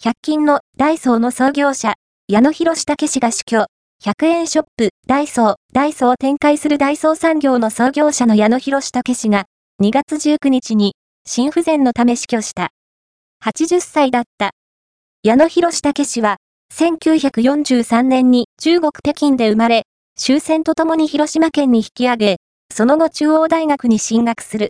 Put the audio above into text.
100均のダイソーの創業者、矢野博武氏が死去。100円ショップ、ダイソー、ダイソーを展開するダイソー産業の創業者の矢野博武氏が、2月19日に、心不全のため死去した。80歳だった。矢野博武氏は、1943年に中国北京で生まれ、終戦とともに広島県に引き上げ、その後中央大学に進学する。